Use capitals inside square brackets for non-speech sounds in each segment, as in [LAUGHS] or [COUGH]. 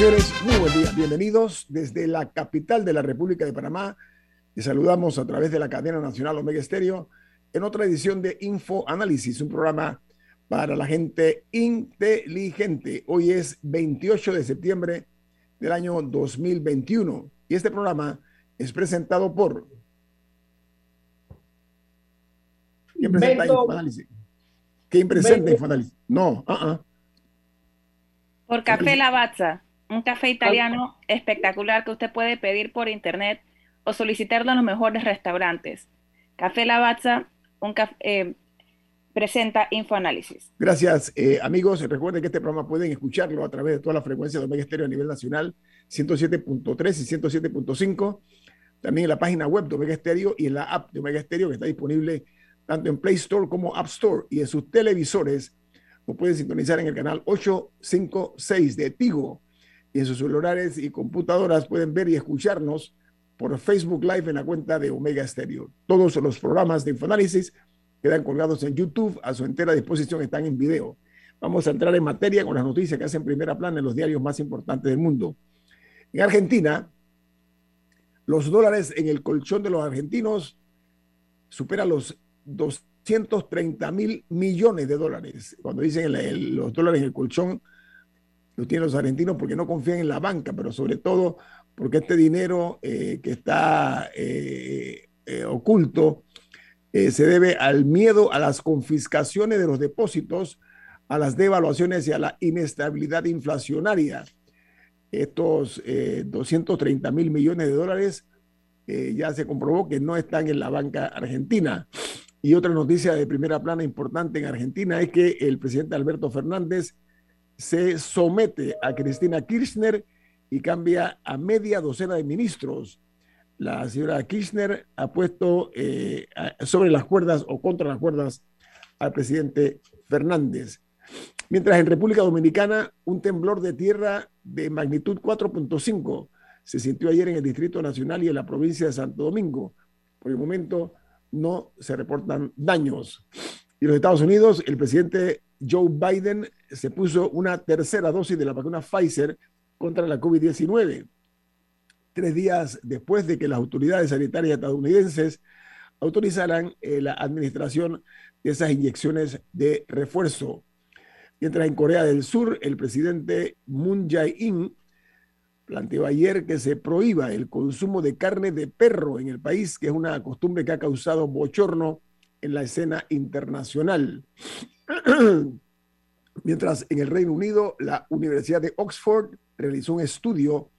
Señores, muy buen día. Bienvenidos desde la capital de la República de Panamá. Les saludamos a través de la cadena nacional Omega Estéreo en otra edición de Info Análisis, un programa para la gente inteligente. Hoy es 28 de septiembre del año 2021 y este programa es presentado por... ¿Quién presenta Infoanálisis? ¿Quién presenta Infoanálisis? No, uh -uh. Por Café Lavazza, un café italiano espectacular que usted puede pedir por internet o solicitarlo en los mejores restaurantes. Café Lavazza, un café, eh, presenta Infoanálisis. Gracias, eh, amigos. Recuerden que este programa pueden escucharlo a través de todas las frecuencias de Omega Estéreo a nivel nacional, 107.3 y 107.5. También en la página web de Omega Estéreo y en la app de Omega Estéreo que está disponible tanto en Play Store como App Store. Y en sus televisores lo pueden sintonizar en el canal 856 de Tigo. Y en sus celulares y computadoras pueden ver y escucharnos por Facebook Live en la cuenta de Omega Stereo. Todos los programas de Infoanálisis quedan colgados en YouTube. A su entera disposición están en video. Vamos a entrar en materia con las noticias que hacen primera plana en los diarios más importantes del mundo. En Argentina, los dólares en el colchón de los argentinos superan los 230 mil millones de dólares. Cuando dicen los dólares en el colchón, lo tienen los argentinos porque no confían en la banca, pero sobre todo porque este dinero eh, que está eh, eh, oculto se debe al miedo a las confiscaciones de los depósitos, a las devaluaciones y a la inestabilidad inflacionaria. Estos 230 mil millones de dólares ya se comprobó que no están en la banca argentina. Y otra noticia de primera plana importante en Argentina es que el presidente Alberto Fernández se somete a Cristina Kirchner y cambia a media docena de ministros. La señora Kirchner ha puesto eh, sobre las cuerdas o contra las cuerdas al presidente Fernández. Mientras en República Dominicana un temblor de tierra de magnitud 4.5 se sintió ayer en el Distrito Nacional y en la provincia de Santo Domingo. Por el momento no se reportan daños. Y los Estados Unidos, el presidente Joe Biden se puso una tercera dosis de la vacuna Pfizer contra la COVID-19, tres días después de que las autoridades sanitarias estadounidenses autorizaran eh, la administración de esas inyecciones de refuerzo. Mientras en Corea del Sur, el presidente Moon Jae-in planteó ayer que se prohíba el consumo de carne de perro en el país, que es una costumbre que ha causado bochorno en la escena internacional. [CLEARS THROAT] Mientras en el Reino Unido, la Universidad de Oxford realizó un estudio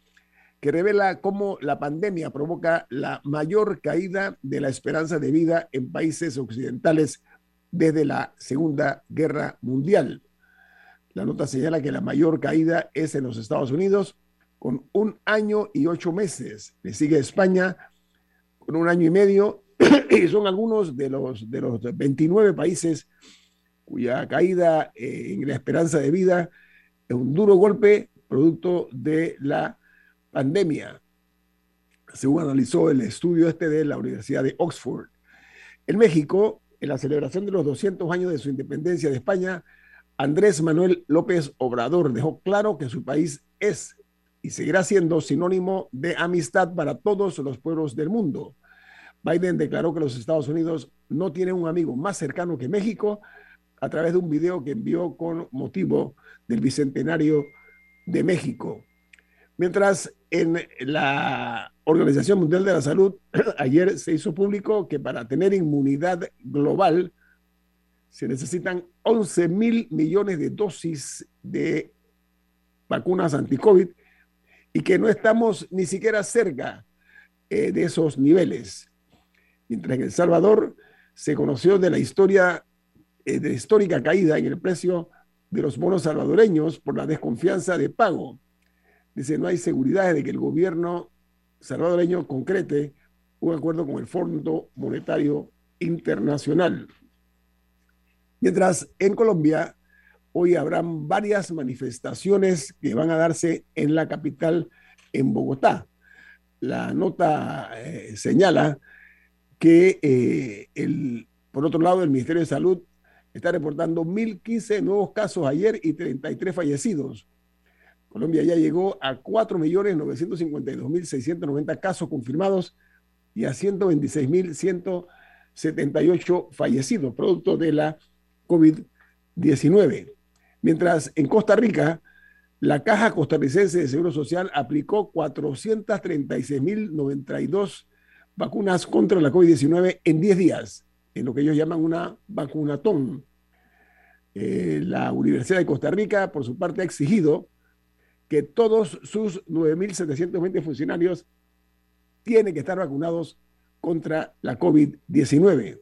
que revela cómo la pandemia provoca la mayor caída de la esperanza de vida en países occidentales desde la Segunda Guerra Mundial. La nota señala que la mayor caída es en los Estados Unidos, con un año y ocho meses. Le sigue España con un año y medio, [CLEARS THROAT] y son algunos de los, de los 29 países cuya caída eh, en la esperanza de vida es un duro golpe producto de la pandemia, según analizó el estudio este de la Universidad de Oxford. En México, en la celebración de los 200 años de su independencia de España, Andrés Manuel López Obrador dejó claro que su país es y seguirá siendo sinónimo de amistad para todos los pueblos del mundo. Biden declaró que los Estados Unidos no tienen un amigo más cercano que México a través de un video que envió con motivo del Bicentenario de México. Mientras en la Organización Mundial de la Salud [CLEARS THROAT] ayer se hizo público que para tener inmunidad global se necesitan 11 mil millones de dosis de vacunas anti-COVID y que no estamos ni siquiera cerca eh, de esos niveles. Mientras en El Salvador se conoció de la historia, eh, de histórica caída en el precio de los bonos salvadoreños por la desconfianza de pago. Dice, no hay seguridad de que el gobierno salvadoreño concrete un acuerdo con el Fondo Monetario Internacional. Mientras en Colombia hoy habrán varias manifestaciones que van a darse en la capital, en Bogotá. La nota eh, señala que eh, el, por otro lado el Ministerio de Salud está reportando 1.015 nuevos casos ayer y 33 fallecidos. Colombia ya llegó a 4.952.690 casos confirmados y a 126.178 fallecidos, producto de la COVID-19. Mientras en Costa Rica, la Caja Costarricense de Seguro Social aplicó 436.092 vacunas contra la COVID-19 en 10 días, en lo que ellos llaman una vacunatón. Eh, la Universidad de Costa Rica, por su parte, ha exigido que todos sus 9.720 funcionarios tienen que estar vacunados contra la COVID-19.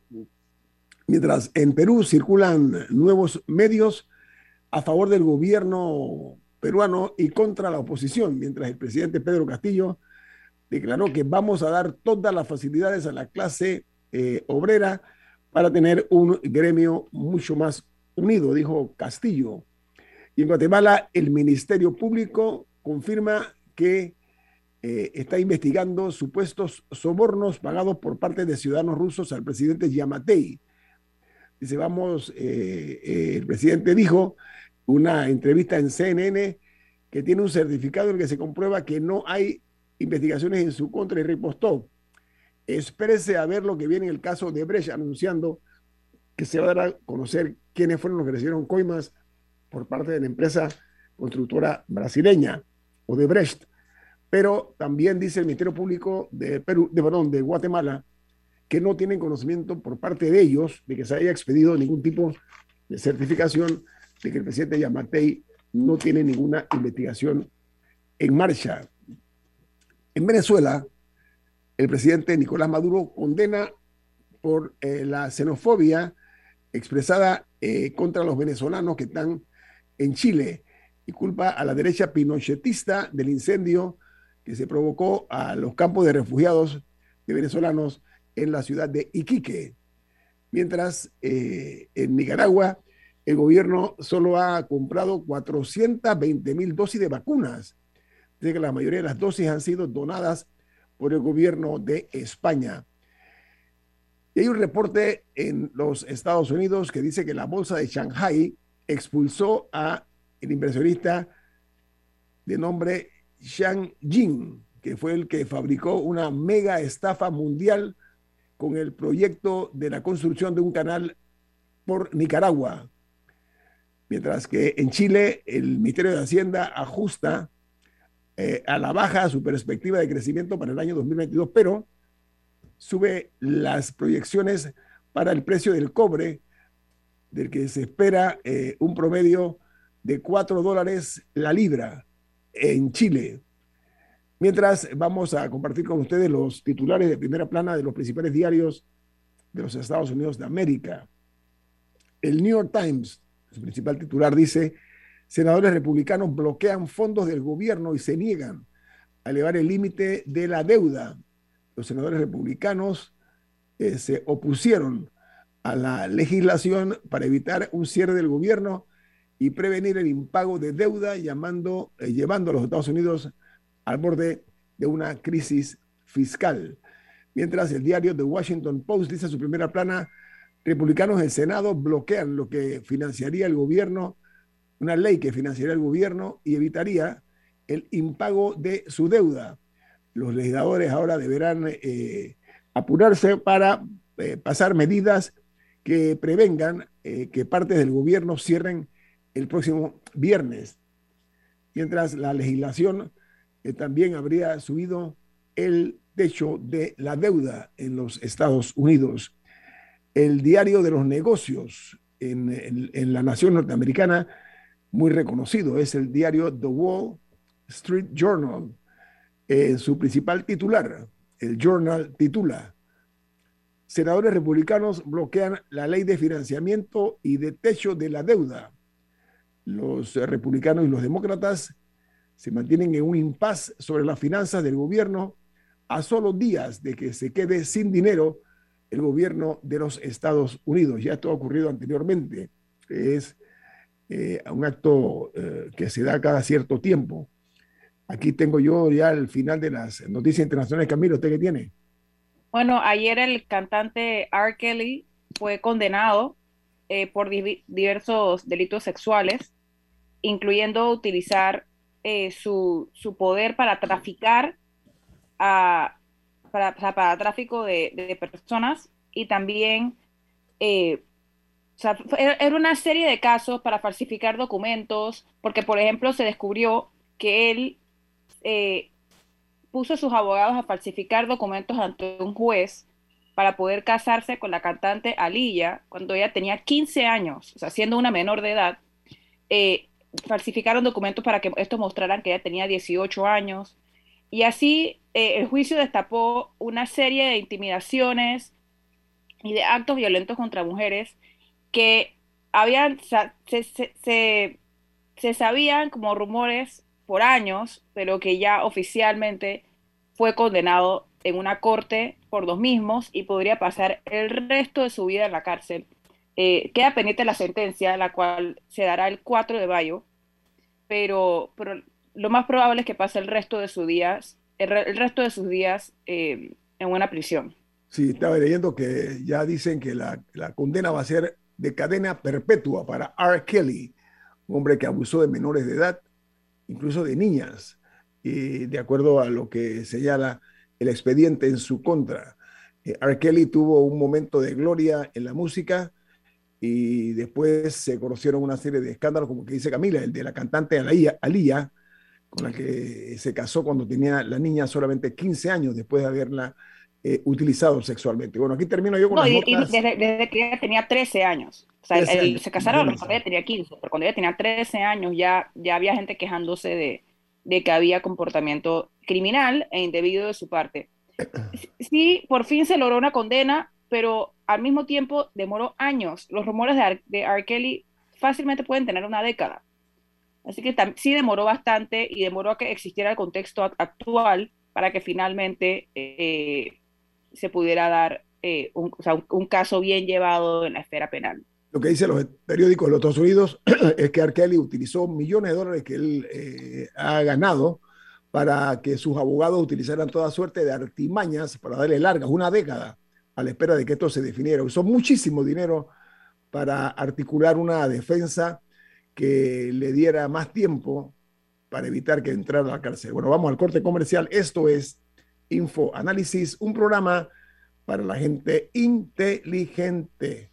Mientras en Perú circulan nuevos medios a favor del gobierno peruano y contra la oposición, mientras el presidente Pedro Castillo declaró que vamos a dar todas las facilidades a la clase eh, obrera para tener un gremio mucho más unido, dijo Castillo. Y en Guatemala, el Ministerio Público confirma que eh, está investigando supuestos sobornos pagados por parte de ciudadanos rusos al presidente Yamatei. Dice, vamos, eh, el presidente dijo una entrevista en CNN que tiene un certificado en el que se comprueba que no hay investigaciones en su contra y repostó. Espérese a ver lo que viene en el caso de Brecht, anunciando que se va a dar a conocer quiénes fueron los que recibieron coimas por parte de la empresa constructora brasileña o de Brecht. Pero también dice el Ministerio Público de Perú, de, perdón, de Guatemala, que no tienen conocimiento por parte de ellos de que se haya expedido ningún tipo de certificación de que el presidente Yamatei no tiene ninguna investigación en marcha. En Venezuela, el presidente Nicolás Maduro condena por eh, la xenofobia expresada eh, contra los venezolanos que están en Chile y culpa a la derecha pinochetista del incendio que se provocó a los campos de refugiados de venezolanos en la ciudad de Iquique. Mientras eh, en Nicaragua el gobierno solo ha comprado 420 mil dosis de vacunas. Dice que la mayoría de las dosis han sido donadas por el gobierno de España. Y hay un reporte en los Estados Unidos que dice que la bolsa de Shanghai expulsó a el inversionista de nombre Shang Jin, que fue el que fabricó una mega estafa mundial con el proyecto de la construcción de un canal por Nicaragua. Mientras que en Chile el Ministerio de Hacienda ajusta eh, a la baja su perspectiva de crecimiento para el año 2022, pero sube las proyecciones para el precio del cobre, del que se espera eh, un promedio de 4 dólares la libra en Chile. Mientras vamos a compartir con ustedes los titulares de primera plana de los principales diarios de los Estados Unidos de América. El New York Times su principal titular dice, senadores republicanos bloquean fondos del gobierno y se niegan a elevar el límite de la deuda. Los senadores republicanos eh, se opusieron a la legislación para evitar un cierre del gobierno y prevenir el impago de deuda, eh, llevando a los Estados Unidos al borde de una crisis fiscal. Mientras el diario The Washington Post dice en su primera plana, republicanos del Senado bloquean lo que financiaría el gobierno, una ley que financiaría el gobierno y evitaría el impago de su deuda. Los legisladores ahora deberán eh, apurarse para eh, pasar medidas que prevengan eh, que partes del gobierno cierren el próximo viernes, mientras la legislación también habría subido el techo de la deuda en los Estados Unidos el diario de los negocios en, la nación norteamericana, muy reconocido, es el diario The Wall Street Journal. su principal titular, el journal titula, senadores republicanos bloquean la ley de financiamiento y de techo de la deuda. Los republicanos y los demócratas se mantienen en un impas sobre las finanzas del gobierno a solo días de que se quede sin dinero el gobierno de los Estados Unidos. Ya esto ha ocurrido anteriormente. Es eh, un acto eh, que se da cada cierto tiempo. Aquí tengo yo ya el final de las noticias internacionales. Camilo, ¿usted qué tiene? Bueno, ayer el cantante R. Kelly fue condenado eh, por diversos delitos sexuales, incluyendo utilizar su, su, poder para traficar a, para, para tráfico de, personas y también eh, era una serie de casos para falsificar documentos, porque por ejemplo se descubrió que él eh, puso a sus abogados a falsificar documentos ante un juez para poder casarse con la cantante Aliyah cuando ella tenía 15 años, o sea, siendo una menor de edad. Eh, falsificaron documentos para que estos mostraran que ella tenía 18 años. Y así eh, el juicio destapó una serie de intimidaciones y de actos violentos contra mujeres que habían, se, se, sabían como rumores por años, pero que ya oficialmente fue condenado en una corte por los mismos y podría pasar el resto de su vida en la cárcel. Eh, queda pendiente la sentencia, la cual se dará el 4 de mayo, pero, pero lo más probable es que pase el resto de sus días, el, resto de sus días eh, en una prisión. Sí, estaba leyendo que ya dicen que la, la, condena va a ser de cadena perpetua para R. Kelly, un hombre que abusó de menores de edad, incluso de niñas, y de acuerdo a lo que señala el expediente en su contra. Eh, R. Kelly tuvo un momento de gloria en la música y después se conocieron una serie de escándalos, como que dice Camila, el de la cantante Alía, con la que se casó cuando tenía la niña solamente 15 años después de haberla eh, utilizado sexualmente. Bueno, aquí termino yo con no, desde, que ella tenía 13 años. O sea, se casaron cuando ella tenía 15, pero cuando ella tenía 13 años ya, ya había gente quejándose de, de que había comportamiento criminal e indebido de su parte. [COUGHS] Sí, por fin se logró una condena, pero al mismo tiempo demoró años. Los rumores de, de R. Kelly fácilmente pueden tener una década. Así que sí demoró bastante y demoró a que existiera el contexto actual para que finalmente eh, se pudiera dar eh, un, caso bien llevado en la esfera penal. Lo que dicen los periódicos de los Estados Unidos [CLEARS THROAT] es que R. utilizó millones de dólares que él eh, ha ganado para que sus abogados utilizaran toda suerte de artimañas para darle largas, una década, a la espera de que esto se definiera. Usó muchísimo dinero para articular una defensa que le diera más tiempo para evitar que entrara a la cárcel. Bueno, vamos al corte comercial. Esto es Info Análisis, un programa para la gente inteligente.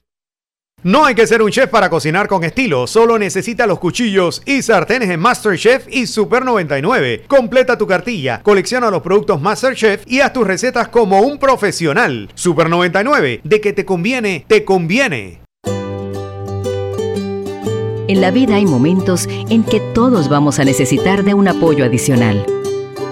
No hay que ser un chef para cocinar con estilo, solo necesita los cuchillos y sartenes en MasterChef y Super 99. Completa tu cartilla, colecciona los productos MasterChef y haz tus recetas como un profesional. Super 99, de que te conviene, te conviene. En la vida hay momentos en que todos vamos a necesitar de un apoyo adicional.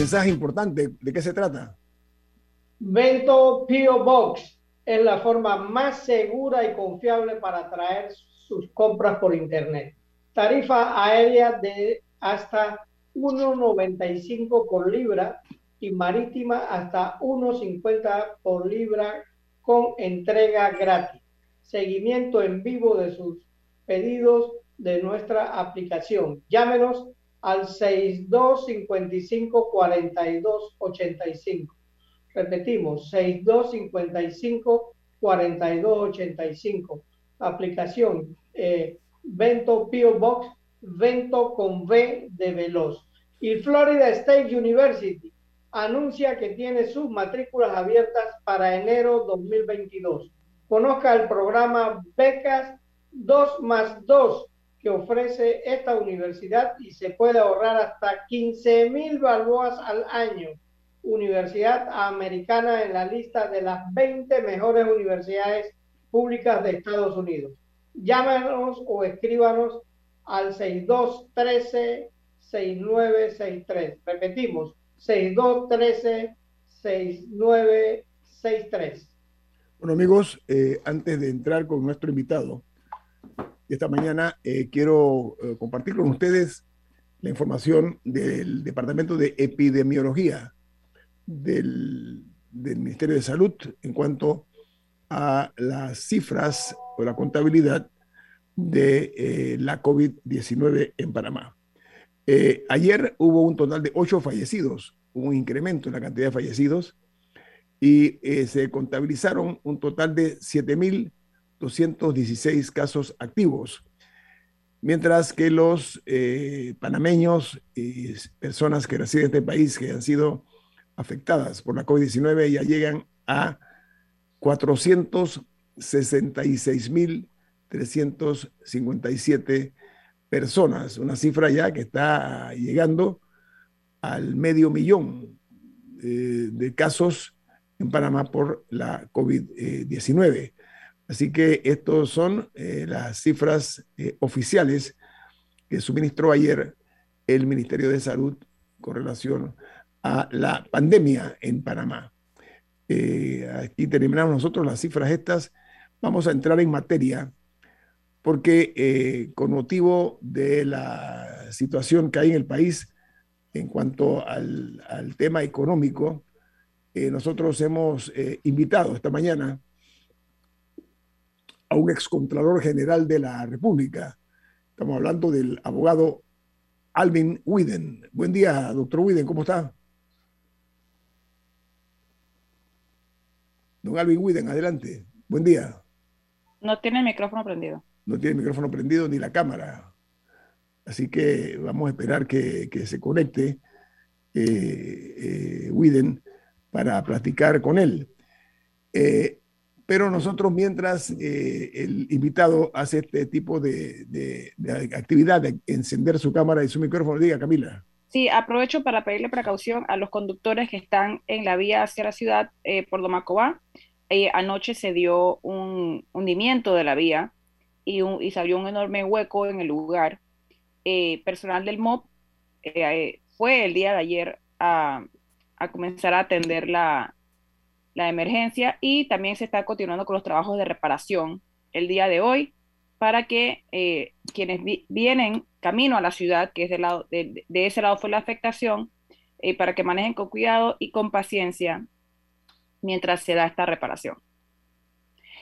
mensaje importante. ¿De qué se trata? Vento Pio Box es la forma más segura y confiable para traer sus compras por Internet. Tarifa aérea de hasta 1,95 por libra y marítima hasta 1,50 por libra con entrega gratis. seguimiento en vivo de sus pedidos de nuestra aplicación. Llámenos al 6255 4285. Repetimos, 6255 4285. Aplicación eh, Vento Pio Box, Vento con V de Veloz. Y Florida State University anuncia que tiene sus matrículas abiertas para enero 2022. Conozca el programa Becas 2 más 2 que ofrece esta universidad y se puede ahorrar hasta 15 mil balboas al año. Universidad Americana en la lista de las 20 mejores universidades públicas de Estados Unidos. Llámanos o escríbanos al 6213-6963. Repetimos, 6213-6963. Bueno amigos, eh, antes de entrar con nuestro invitado, esta mañana eh, quiero eh, compartir con ustedes la información del Departamento de Epidemiología del, Ministerio de Salud en cuanto a las cifras o la contabilidad de eh, la COVID-19 en Panamá. ayer hubo un total de ocho fallecidos, un incremento en la cantidad de fallecidos y se contabilizaron un total de 7.000 216 casos activos, mientras que los eh, panameños y personas que residen en este país que han sido afectadas por la COVID-19 ya llegan a 466.357 personas, una cifra ya que está llegando al medio millón eh, de casos en Panamá por la COVID-19. Así que estas son eh, las cifras eh, oficiales que suministró ayer el Ministerio de Salud con relación a la pandemia en Panamá. Eh, aquí terminamos nosotros las cifras estas. Vamos a entrar en materia porque con motivo de la situación que hay en el país en cuanto al tema económico, nosotros hemos invitado esta mañana a un excontralor general de la República. Estamos hablando del abogado Alvin Widen. Buen día, doctor Widen, ¿cómo está? Don Alvin Widen, adelante. Buen día. No tiene el micrófono prendido. No tiene el micrófono prendido ni la cámara. Así que vamos a esperar que, se conecte eh, eh, Widen para platicar con él. Eh, pero nosotros mientras eh, el invitado hace este tipo de, actividad, de encender su cámara y su micrófono, diga Camila. Sí, aprovecho para pedirle precaución a los conductores que están en la vía hacia la ciudad eh, por Domacobá. Eh, anoche se dio un hundimiento de la vía y, un, y se abrió un enorme hueco en el lugar. personal del MOB fue el día de ayer a, a comenzar a atender la, la emergencia y también se está continuando con los trabajos de reparación el día de hoy para que eh, quienes vienen camino a la ciudad, que es lado, de, ese lado fue la afectación, eh, para que manejen con cuidado y con paciencia mientras se da esta reparación.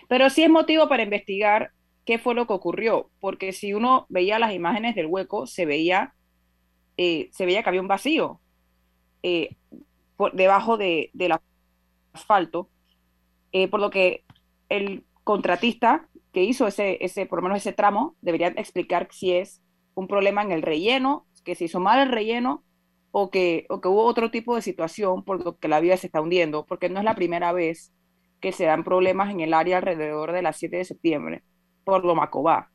Pero sí es motivo para investigar qué fue lo que ocurrió, porque si uno veía las imágenes del hueco, se veía, eh, se veía que había un vacío por debajo de, de la asfalto, eh, por lo que el contratista que hizo ese, ese, por lo menos ese tramo, debería explicar si es un problema en el relleno, que se hizo mal el relleno o que, o que hubo otro tipo de situación por lo que la vía se está hundiendo, porque no es la primera vez que se dan problemas en el área alrededor de las 7 de septiembre por lo Macobá.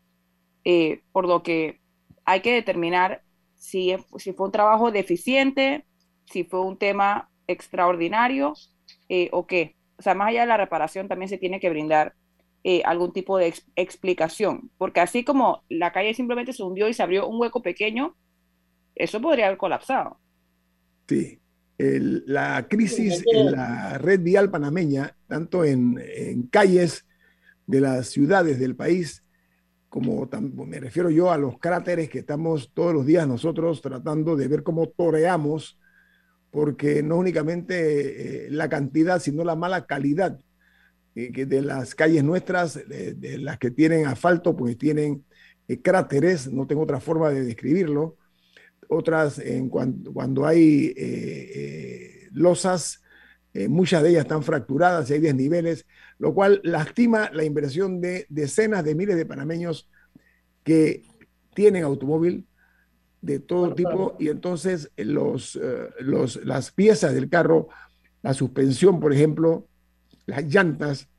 Eh, por lo que hay que determinar si, si fue un trabajo deficiente, si fue un tema extraordinario eh, o qué. O sea, más allá de la reparación también se tiene que brindar eh, algún tipo de explicación, porque así como la calle simplemente se hundió y se abrió un hueco pequeño, eso podría haber colapsado. Sí, la crisis en la red vial panameña, tanto en, en calles de las ciudades del país, como me refiero yo a los cráteres que estamos todos los días nosotros tratando de ver cómo toreamos porque no únicamente eh, la cantidad, sino la mala calidad que de las calles nuestras, de, las que tienen asfalto, pues tienen cráteres, no tengo otra forma de describirlo. Otras, en cuando, hay losas, muchas de ellas están fracturadas y hay desniveles, lo cual lastima la inversión de decenas de miles de panameños que tienen automóvil de todo tipo y entonces los, los, las piezas del carro la suspensión, por ejemplo, las llantas,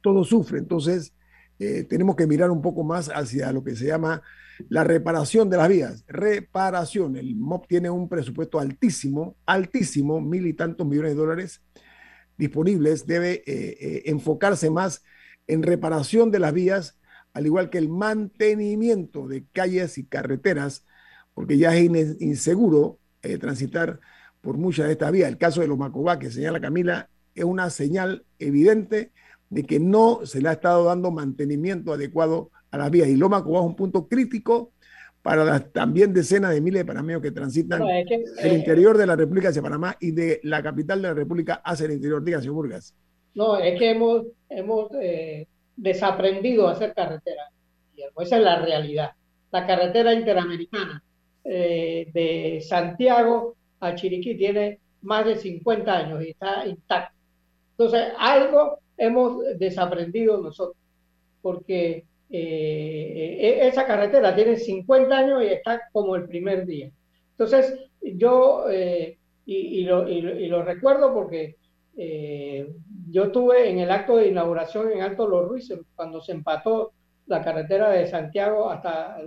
todo sufre. Entonces, eh, tenemos que mirar un poco más hacia lo que se llama la reparación de las vías. Reparación. El MOP tiene un presupuesto altísimo, altísimo, mil y tantos millones de dólares disponibles. Debe eh, eh, enfocarse más en reparación de las vías, al igual que el mantenimiento de calles y carreteras, porque ya es inseguro transitar por muchas de estas vías. El caso de los Macobá que señala Camila es una señal evidente de que no se le ha estado dando mantenimiento adecuado a las vías. Y Loma Macobá es un punto crítico para las también decenas de miles de panameños que transitan el eh, interior de la República hacia Panamá y de la capital de la República hacia el interior. Diga, señor Burgas. No, es que hemos, hemos eh, desaprendido a hacer carretera. Esa es la realidad. La carretera interamericana eh, de Santiago a Chiriquí tiene más de 50 años y está intacto. Entonces, algo hemos desaprendido nosotros, porque eh, e-, esa carretera tiene 50 años y está como el primer día. Entonces, yo, eh, y, lo, recuerdo porque yo estuve en el acto de inauguración en Alto Los Ruices, cuando se empató la carretera de Santiago hasta,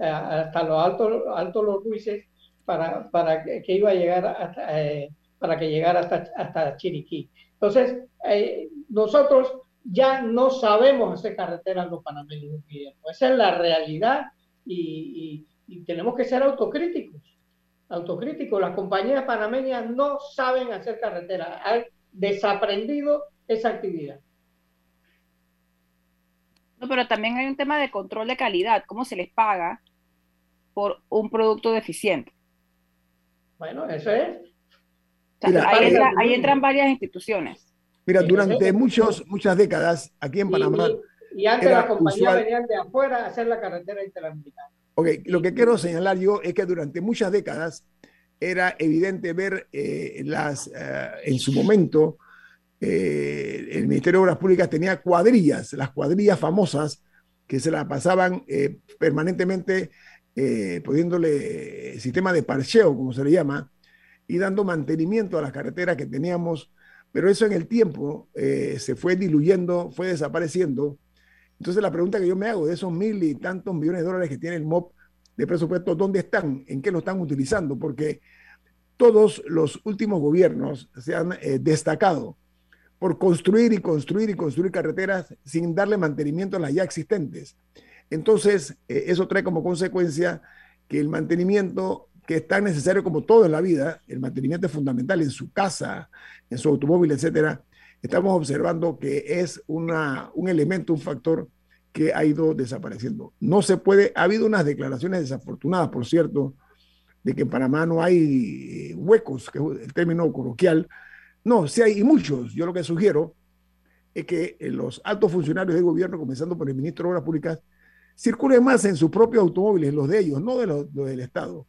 hasta los Altos Alto Los Ruices, para, para que, iba a llegar hasta, eh, para que llegara hasta, hasta Chiriquí. Entonces, eh, nosotros ya no sabemos hacer carreteras los panameños. Esa es la realidad y, tenemos que ser autocríticos. Autocríticos. Las compañías panameñas no saben hacer carreteras. Han desaprendido esa actividad. No, pero también hay un tema de control de calidad. ¿Cómo se les paga por un producto deficiente? Bueno, eso es. ahí, entran varias instituciones. Mira, durante muchos, muchas décadas aquí en Panamá. Y, antes las compañías venían de afuera a hacer la carretera interamericana. Ok, lo que quiero señalar yo es que durante muchas décadas era evidente ver eh, las, eh, en su momento, eh, el Ministerio de Obras Públicas tenía cuadrillas, las cuadrillas famosas que se la pasaban permanentemente eh, poniéndole sistema de parcheo, como se le llama, y dando mantenimiento a las carreteras que teníamos, pero eso en el tiempo eh, se fue diluyendo, fue desapareciendo. Entonces la pregunta que yo me hago de esos mil y tantos millones de dólares que tiene el MOP de presupuesto, ¿dónde están? ¿En qué lo están utilizando? Porque todos los últimos gobiernos se han eh, destacado por construir y construir y construir carreteras sin darle mantenimiento a las ya existentes. Entonces, eh, eso trae como consecuencia que el mantenimiento, que es tan necesario como todo en la vida, el mantenimiento fundamental en su casa, en su automóvil, etcétera, estamos observando que es una, un elemento, un factor que ha ido desapareciendo. No se puede, ha habido unas declaraciones desafortunadas, por cierto, de que en Panamá no hay eh, huecos, que es el término coloquial. No, sí hay muchos. Yo lo que sugiero es que eh, los altos funcionarios del gobierno, comenzando por el ministro de Obras Públicas, circule más en sus propios automóviles, los de ellos, no de los, del Estado,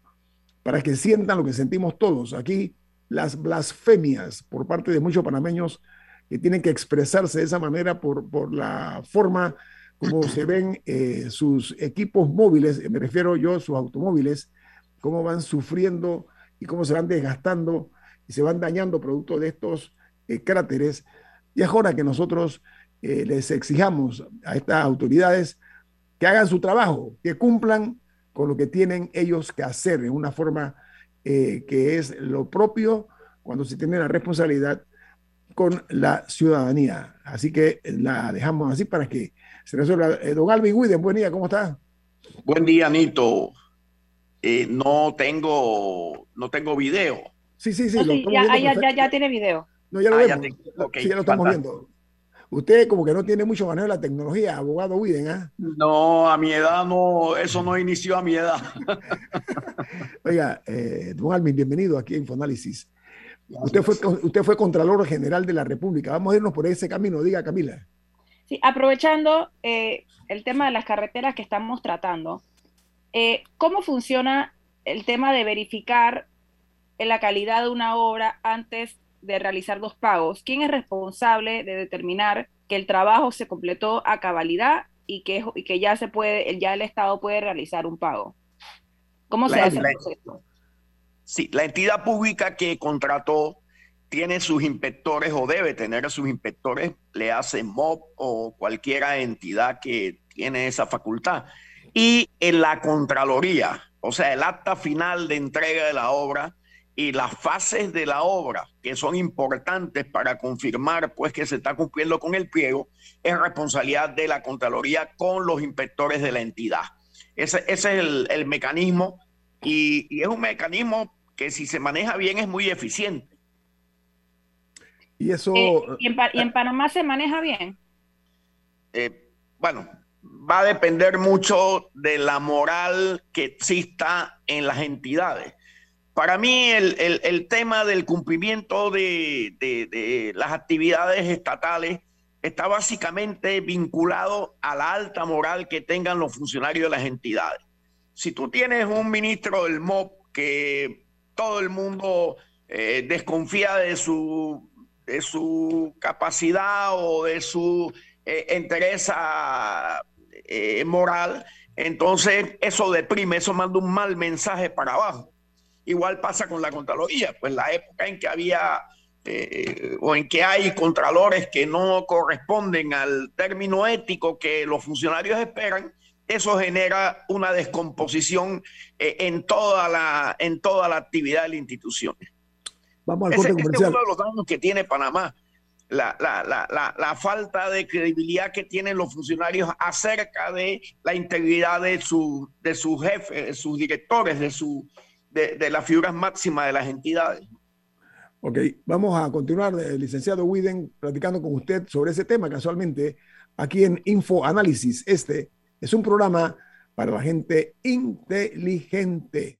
para que sientan lo que sentimos todos. Aquí las blasfemias por parte de muchos panameños que tienen que expresarse de esa manera por, por la forma como [CLEARS THROAT] se ven eh, sus equipos móviles, me refiero yo, sus automóviles, cómo van sufriendo y cómo se van desgastando y se van dañando producto de estos eh, cráteres. Y es hora que nosotros eh, les exijamos a estas autoridades que hagan su trabajo, que cumplan con lo que tienen ellos que hacer en una forma eh, que es lo propio cuando se tiene la responsabilidad con la ciudadanía. Así que la dejamos así para que se resuelva. Eh, don Alvin Widen, buen día, ¿cómo está? Buen día, Nito. Eh, no tengo no tengo video. Sí, sí, sí. ya, ya, ya, tiene video. No, ya lo ah, vemos. sí, ya lo estamos viendo. Usted como que no tiene mucho manejo de la tecnología, abogado Widen, ¿ah? No, a mi edad no, eso no inició a mi edad. [LAUGHS] Oiga, eh, don Almin, bienvenido aquí a Infoanálisis. Usted fue, usted fue Contralor General de la República. Vamos a irnos por ese camino, diga Camila. Sí, aprovechando eh, el tema de las carreteras que estamos tratando, eh, ¿cómo funciona el tema de verificar la calidad de una obra antes de realizar los pagos? ¿Quién es responsable de determinar que el trabajo se completó a cabalidad y que, y que ya se puede, ya el Estado puede realizar un pago? ¿Cómo se hace el proceso? Sí, la entidad pública que contrató tiene sus inspectores o debe tener sus inspectores, le hace MOB o cualquier entidad que tiene esa facultad. Y en la Contraloría, o sea, el acta final de entrega de la obra y las fases de la obra que son importantes para confirmar pues que se está cumpliendo con el pliego, es responsabilidad de la Contraloría con los inspectores de la entidad. Ese, es el, mecanismo y, y es un mecanismo que si se maneja bien es muy eficiente. Y eso. Eh, ¿y, en, Panamá se maneja bien? Eh, bueno, va a depender mucho de la moral que exista en las entidades. Para mí, el, tema del cumplimiento de, las actividades estatales está básicamente vinculado a la alta moral que tengan los funcionarios de las entidades. Si tú tienes un ministro del MOP que todo el mundo eh, desconfía de su capacidad o de su eh, eh, moral, entonces eso deprime, eso manda un mal mensaje para abajo. Igual pasa con la Contraloría, pues la época en que había eh, o en que hay contralores que no corresponden al término ético que los funcionarios esperan, eso genera una descomposición en, toda la, en toda la actividad de la institución. Vamos al corte comercial. es uno de los daños que tiene Panamá. La, la, la, la, falta de credibilidad que tienen los funcionarios acerca de la integridad de, su, de sus jefes, de sus directores, de, su, de, de las figuras máximas de las entidades. Ok, vamos a continuar, eh, licenciado Widen, platicando con usted sobre ese tema casualmente aquí en Info Análisis. Este es un programa para la gente inteligente.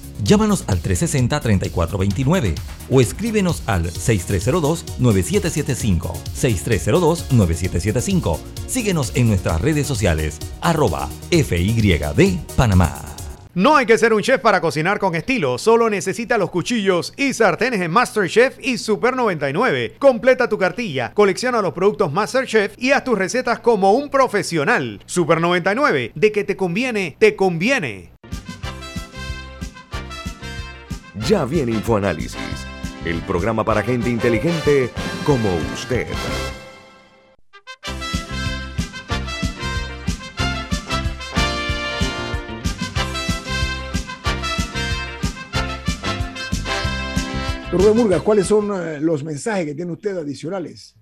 Llámanos al 360-3429 o escríbenos al 6302-9775. 6302-9775. Síguenos en nuestras redes sociales, arroba FYD Panamá. No hay que ser un chef para cocinar con estilo, solo necesita los cuchillos y sartenes en MasterChef y Super 99. Completa tu cartilla, colecciona los productos MasterChef y haz tus recetas como un profesional. Super 99, de que te conviene, te conviene. Ya viene InfoAnálisis, el programa para gente inteligente como usted. Rubén Murgas, ¿cuáles son eh, los mensajes que tiene usted adicionales?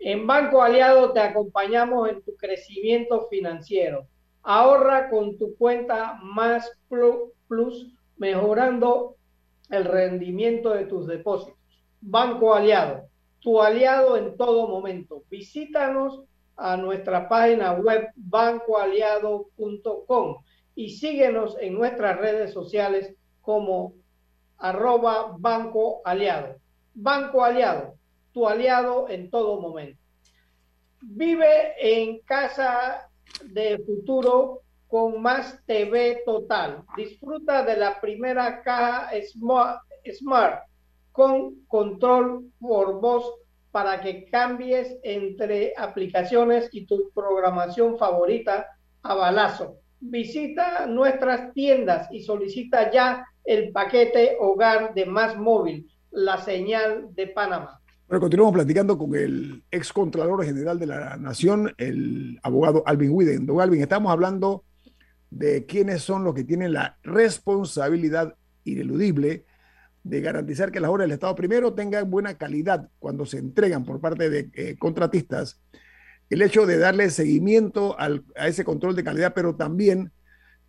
En Banco Aliado te acompañamos en tu crecimiento financiero. Ahorra con tu cuenta Más Plus, mejorando el rendimiento de tus depósitos. Banco Aliado, tu aliado en todo momento. Visítanos a nuestra página web bancoaliado.com y síguenos en nuestras redes sociales como arroba Banco Aliado. Banco Aliado, tu aliado en todo momento. Vive en casa de futuro con más TV total. Disfruta de la primera caja Smart, con control por voz para que cambies entre aplicaciones y tu programación favorita a balazo. Visita nuestras tiendas y solicita ya el paquete hogar de Más Móvil, la señal de Panamá. Bueno, continuamos platicando con el ex Contralor General de la Nación, el abogado Alvin Widen. Don Alvin, estamos hablando de quiénes son los que tienen la responsabilidad ineludible de garantizar que las obras del Estado primero tengan buena calidad cuando se entregan por parte de eh, contratistas, el hecho de darle seguimiento a ese control de calidad, pero también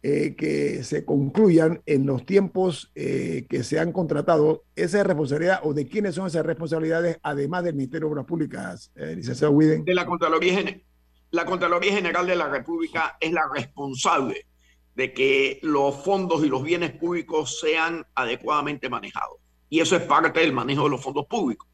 eh, que se concluyan en los tiempos eh, que se han contratado, esa responsabilidad o de quiénes son esas responsabilidades, además del Ministerio de Obras Públicas, licenciado Widen. De la Contraloría, la Contraloría General de la República es la responsable de que los fondos y los bienes públicos sean adecuadamente manejados. Y eso es parte del manejo de los fondos públicos.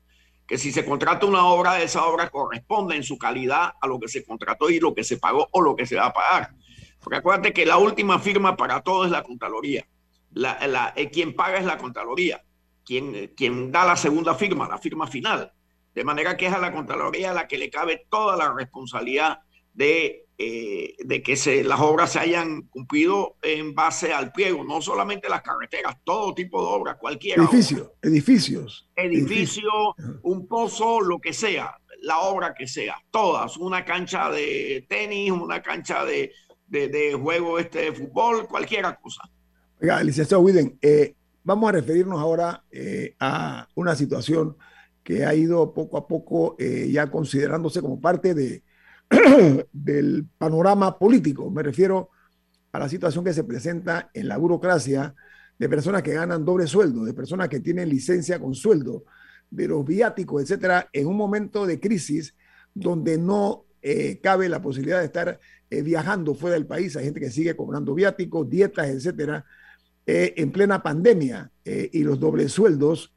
Que si se contrata una obra, esa obra corresponde en su calidad a lo que se contrató y lo que se pagó o lo que se va a pagar. Porque acuérdate que la última firma para todo es la Contraloría. La, eh, quien paga es la Contraloría. Quien, quien da la segunda firma, la firma final. De manera que es a la Contraloría la que le cabe toda la responsabilidad de eh, de que se, las obras se hayan cumplido en base al pliego, no solamente las carreteras, todo tipo de obras, cualquiera. Edificios, edificios. Edificio, un pozo, lo que sea, la obra que sea, todas, una cancha de tenis, una cancha de, de, juego este de fútbol, cualquiera cosa. Oiga, licenciado Widen, eh, vamos a referirnos ahora eh, a una situación que ha ido poco a poco ya considerándose como parte de, [CLEARS THROAT] del panorama político. Me refiero a la situación que se presenta en la burocracia de personas que ganan doble sueldo, de personas que tienen licencia con sueldo, de los viáticos, etcétera, en un momento de crisis donde no eh, cabe la posibilidad de estar eh, viajando fuera del país. Hay gente que sigue cobrando viáticos, dietas, etcétera, eh, en plena pandemia y los dobles sueldos.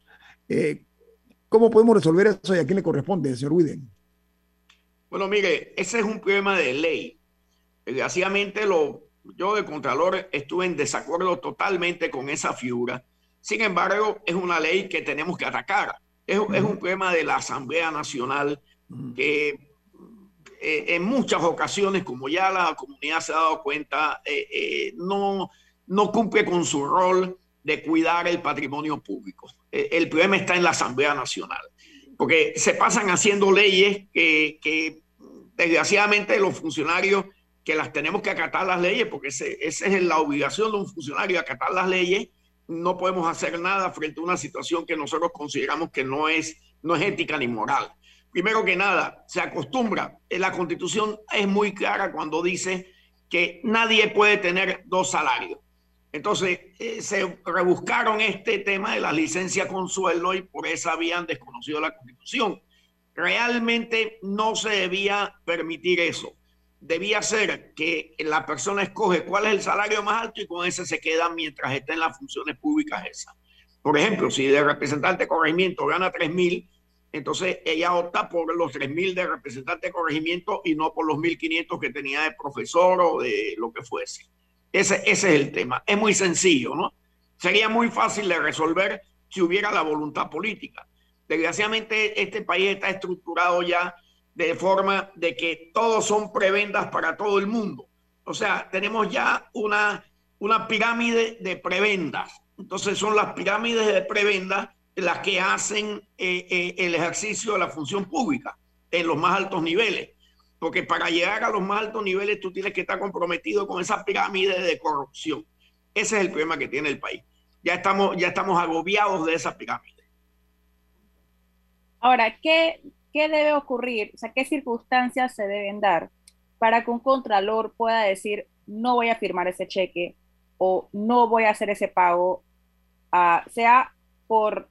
¿Cómo podemos resolver eso y a quién le corresponde, señor Widen? Bueno, mire, ese es un problema de ley. Desgraciadamente, lo, yo de Contralor estuve en desacuerdo totalmente con esa figura. Sin embargo, es una ley que tenemos que atacar. Es, un problema de la Asamblea Nacional que eh, en muchas ocasiones, como ya la comunidad se ha dado cuenta, eh, eh, no, no cumple con su rol de cuidar el patrimonio público. el problema está en la Asamblea Nacional porque se pasan haciendo leyes que, desgraciadamente los funcionarios que las tenemos que acatar las leyes, porque esa es la obligación de un funcionario, acatar las leyes, no podemos hacer nada frente a una situación que nosotros consideramos que no es, no es ética ni moral. Primero que nada, se acostumbra, la constitución es muy clara cuando dice que nadie puede tener dos salarios. Entonces, eh, se rebuscaron este tema de la licencia con sueldo y por eso habían desconocido la constitución. Realmente no se debía permitir eso. Debía ser que la persona escoge cuál es el salario más alto y con ese se queda mientras esté en las funciones públicas esas. Por ejemplo, si de representante de corregimiento gana 3 mil, entonces ella opta por los 3 mil de representante de corregimiento y no por los 1.500 que tenía de profesor o de lo que fuese. Ese, es el tema. Es muy sencillo, ¿no? Sería muy fácil de resolver si hubiera la voluntad política. Desgraciadamente, este país está estructurado ya de forma de que todos son prebendas para todo el mundo. O sea, tenemos ya una, una pirámide de prebendas. Entonces son las pirámides de prebendas las que hacen eh, eh, el ejercicio de la función pública en los más altos niveles porque para llegar a los más altos niveles tú tienes que estar comprometido con esa pirámide de corrupción. Ese es el problema que tiene el país. Ya estamos, ya estamos agobiados de esa pirámide. Ahora, ¿qué, ¿qué debe ocurrir? O sea, ¿qué circunstancias se deben dar para que un contralor pueda decir, no voy a firmar ese cheque o no voy a hacer ese pago, uh, sea por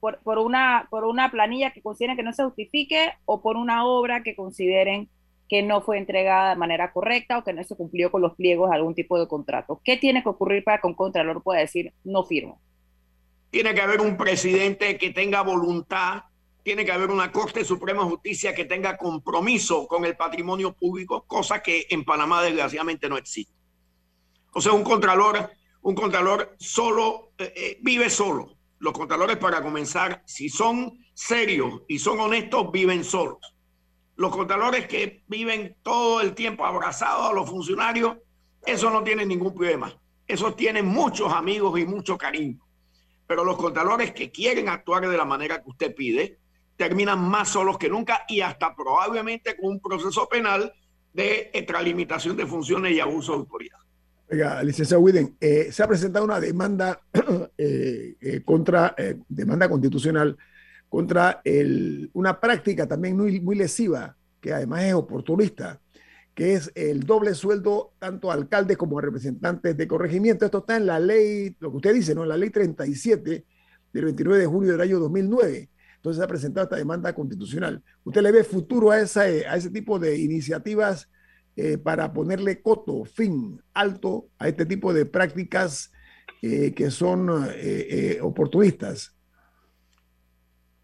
por, una, por una planilla que consideren que no se justifique o por una obra que consideren que no fue entregada de manera correcta o que no se cumplió con los pliegos de algún tipo de contrato. ¿Qué tiene que ocurrir para que un contralor pueda decir no firmo? Tiene que haber un presidente que tenga voluntad, tiene que haber una Corte Suprema de Justicia que tenga compromiso con el patrimonio público, cosa que en Panamá desgraciadamente no existe. O sea, un contralor, un contralor solo eh, eh, vive solo los contralores para comenzar, si son, serios y son honestos viven solos. Los contadores que viven todo el tiempo abrazados a los funcionarios, eso no tiene ningún problema. Esos tienen muchos amigos y mucho cariño. Pero los contadores que quieren actuar de la manera que usted pide, terminan más solos que nunca y hasta probablemente con un proceso penal de extralimitación de funciones y abuso de autoridad. Oiga, licenciado Widen, eh, se ha presentado una demanda [CLEARS THROAT] eh, eh, contra, demanda constitucional contra el, una práctica también muy, muy lesiva, que además es oportunista, que es el doble sueldo tanto a alcaldes como a representantes de corregimiento. Esto está en la ley, lo que usted dice, ¿no? En la ley 37 del 29 de junio del año 2009. Entonces se ha presentado esta demanda constitucional. ¿Usted le ve futuro a, esa, a ese tipo de iniciativas eh, para ponerle coto, fin, alto a este tipo de prácticas eh, que son eh, oportunistas?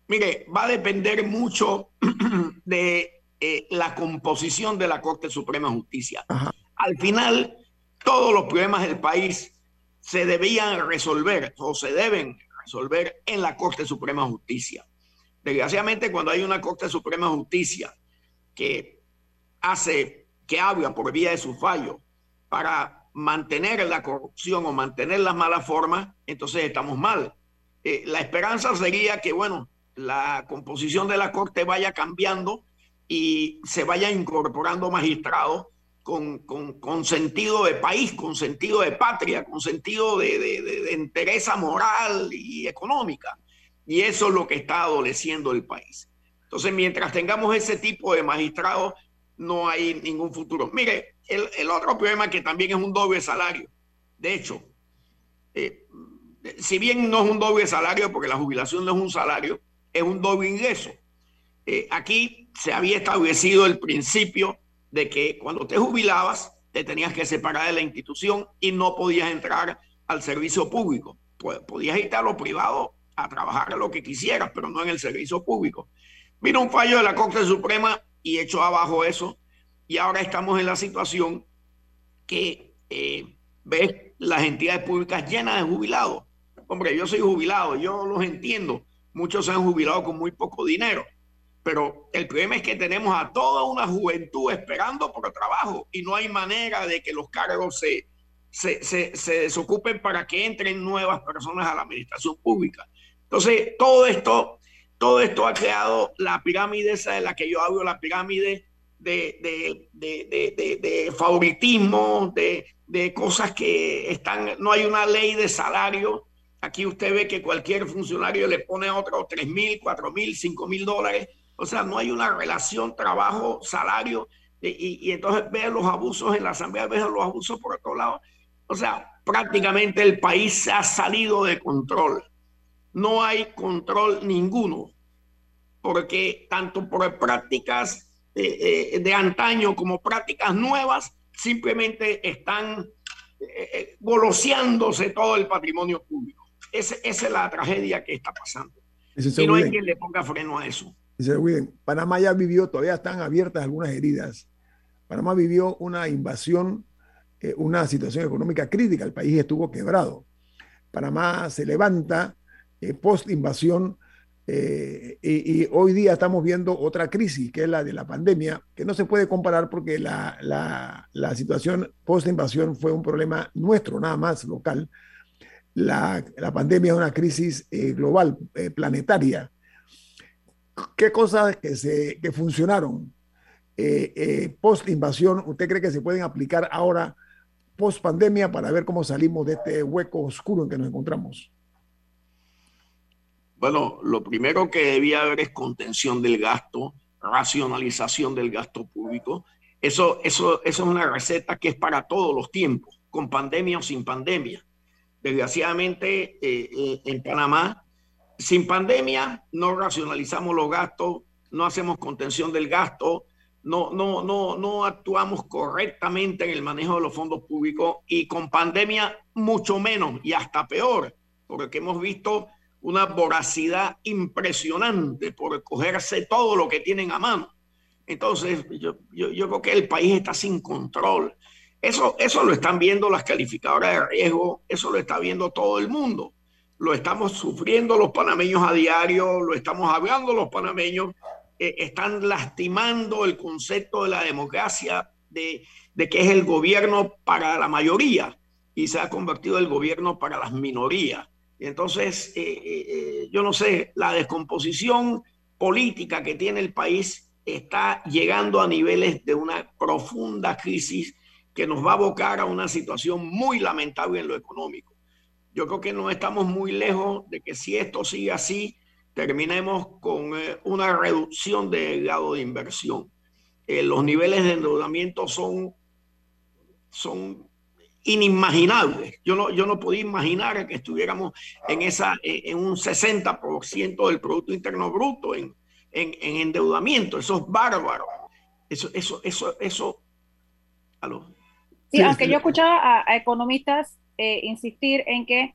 Mire, va a depender mucho [CLEARS THROAT] de la composición de la Corte Suprema de Justicia. Al final, todos los problemas del país se debían resolver o se deben resolver en la Corte Suprema de Justicia. Desgraciadamente, cuando hay una Corte Suprema de Justicia que hace, que habla por vía de su fallo para mantener la corrupción o mantener las malas formas, entonces estamos mal. Eh, la esperanza sería que, bueno, la composición de la Corte vaya cambiando y se vaya incorporando magistrados con, sentido de país, con sentido de patria, con sentido de, de, de, moral y económica. Y eso es lo que está adoleciendo el país. Entonces, mientras tengamos ese tipo de magistrados, no hay ningún futuro. Mire, el, otro problema que también es un doble salario. De hecho, eh, si bien no es un doble salario, porque la jubilación no es un salario, es un doble ingreso. Eh, aquí se había establecido el principio de que cuando te jubilabas, te tenías que separar de la institución y no podías entrar al servicio público. Podías irte a lo privado a trabajar lo que quisieras, pero no en el servicio público. Vino un fallo de la Corte Suprema y echó abajo eso. Y ahora estamos en la situación que eh, ves las entidades públicas llenas de jubilados. Hombre, yo soy jubilado, yo los entiendo. Muchos se han jubilado con muy poco dinero. Pero el problema es que tenemos a toda una juventud esperando por trabajo y no hay manera de que los cargos se, se, se, se desocupen para que entren nuevas personas a la administración pública. Entonces, todo esto, todo esto ha creado la pirámide esa de la que yo hablo, la pirámide de, favoritismo, de, cosas que están, no hay una ley de salario. Aquí usted ve que cualquier funcionario le pone a otro 3 mil, 4 mil, 5 mil dólares. O sea, no hay una relación trabajo-salario. Y, entonces ve los abusos en la asamblea, ve los abusos por otro lado. O sea, prácticamente el país se ha salido de control no hay control ninguno, porque tanto por prácticas eh, eh, de antaño como prácticas nuevas simplemente están eh, goloseándose todo el patrimonio público. esa es la tragedia que está pasando. y no hay quien le ponga freno a eso. Panamá ya vivió, todavía están abiertas algunas heridas. Panamá vivió una invasión, una situación económica crítica, el país estuvo quebrado. Panamá se levanta eh, post-invasión. Eh, y, hoy día estamos viendo otra crisis, que es la de la pandemia, que no se puede comparar porque la, la, situación post-invasión fue un problema nuestro, nada más local. La, la pandemia es una crisis eh, global, planetaria. ¿Qué cosas que, se, que funcionaron post-invasión usted cree que se pueden aplicar ahora post-pandemia para ver cómo salimos de este hueco oscuro en que nos encontramos? Bueno, lo primero que debía haber es contención del gasto, racionalización del gasto público. Eso, eso, eso es una receta que es para todos los tiempos, con pandemia o sin pandemia. Desgraciadamente, eh, eh, en Panamá, sin pandemia, no racionalizamos los gastos, no hacemos contención del gasto, no, no, no, no actuamos correctamente en el manejo de los fondos públicos y con pandemia mucho menos y hasta peor, porque hemos visto una voracidad impresionante por cogerse todo lo que tienen a mano. Entonces, yo, yo, yo, creo que el país está sin control. Eso, eso lo están viendo las calificadoras de riesgo, eso lo está viendo todo el mundo. lo estamos sufriendo los panameños a diario, lo estamos hablando los panameños, eh, están lastimando el concepto de la democracia, de, de, que es el gobierno para la mayoría y se ha convertido el gobierno para las minorías. Entonces, eh, eh, yo no sé, la descomposición política que tiene el país está llegando a niveles de una profunda crisis que nos va a abocar a una situación muy lamentable en lo económico. Yo creo que no estamos muy lejos de que si esto sigue así, terminemos con eh, una reducción del grado de inversión. Eh, los niveles de endeudamiento son, son inimaginables. Yo no, yo no podía imaginar que estuviéramos en, esa, en un 60% del Producto Interno Bruto en, en, en, endeudamiento. Eso es bárbaro. Eso, eso, eso, eso. ¿Aló? Sí, aunque yo escuchaba a, economistas eh, insistir en que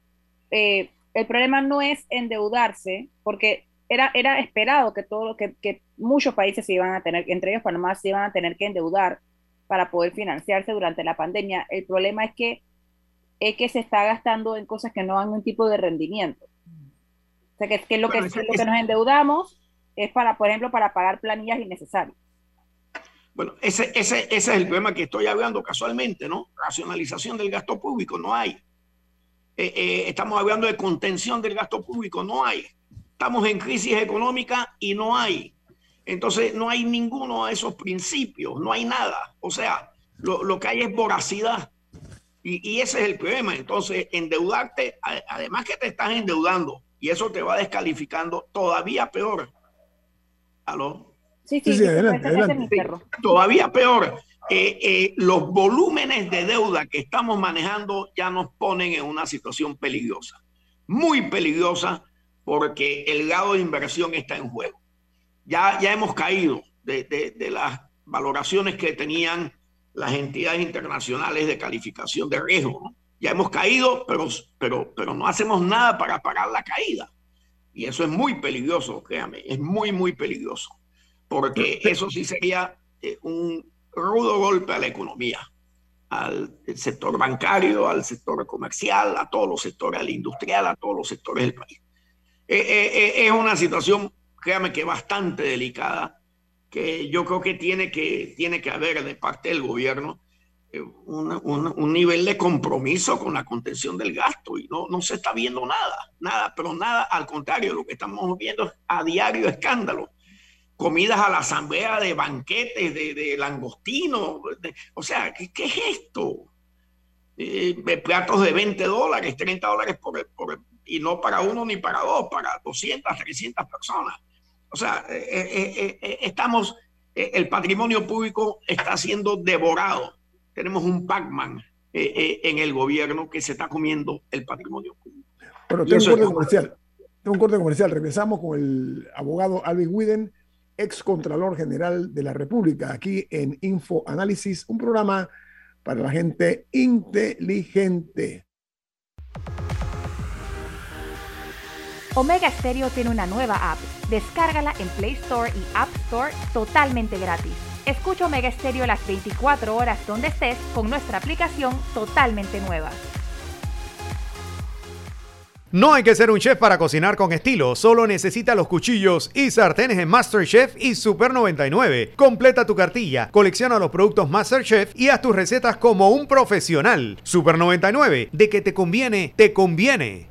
eh, el problema no es endeudarse, porque era, era esperado que, todo, que, que muchos países se iban a tener, entre ellos Panamá, se iban a tener que endeudar para poder financiarse durante la pandemia. El problema es que, es que se está gastando en cosas que no dan un tipo de rendimiento. O sea, que, que lo, que, lo que nos endeudamos es para, por ejemplo, para pagar planillas innecesarias. Bueno, ese, ese, ese es el problema que estoy hablando casualmente, ¿no? Racionalización del gasto público, no hay. Eh, eh, estamos hablando de contención del gasto público, no hay. Estamos en crisis económica y no hay. Entonces, no hay ninguno de esos principios, no hay nada. O sea, lo, lo que hay es voracidad. Y, y, ese es el problema. Entonces, endeudarte, además que te estás endeudando, y eso te va descalificando todavía peor. ¿Aló? Sí, sí, Todavía peor. Eh, eh, los volúmenes de deuda que estamos manejando ya nos ponen en una situación peligrosa, muy peligrosa, porque el grado de inversión está en juego. Ya, ya hemos caído de, de, las valoraciones que tenían las entidades internacionales de calificación de riesgo. Ya hemos caído, pero, pero, pero no hacemos nada para parar la caída. Y eso es muy peligroso, créame, es muy, muy peligroso porque eso sí sería eh, un rudo golpe a la economía, al sector bancario, al sector comercial, a todos los sectores, al industrial, a todos los sectores del país. Eh, eh, es una situación, créame que bastante delicada, que yo creo que tiene que, tiene que haber de parte del gobierno un nivel de compromiso con la contención del gasto y no, no se está viendo nada, nada, pero nada, al contrario, lo que estamos viendo es a diario escándalo comidas a la asamblea de banquetes, de, de langostino. o sea, ¿qué, ¿qué, es esto? Eh, platos de 20 dólares, 30 dólares por, por, y no para uno ni para dos, para 200, 300 personas. O sea, eh, eh, eh estamos, el patrimonio público está siendo devorado. Tenemos un Pac-Man en el gobierno que se está comiendo el patrimonio público. Bueno, tengo un corte comercial. Tengo un corte comercial. Regresamos con el abogado Alvin Widen ex Contralor General de la República, aquí en Info Análisis, un programa para la gente inteligente. Omega Stereo tiene una nueva app. Descárgala en Play Store y App Store totalmente gratis. Escucha Omega Stereo las 24 horas donde estés con nuestra aplicación totalmente nueva. No hay que ser un chef para cocinar con estilo, solo necesita los cuchillos y sartenes en MasterChef y Super 99. Completa tu cartilla, colecciona los productos MasterChef y haz tus recetas como un profesional. Super 99, de que te conviene, te conviene.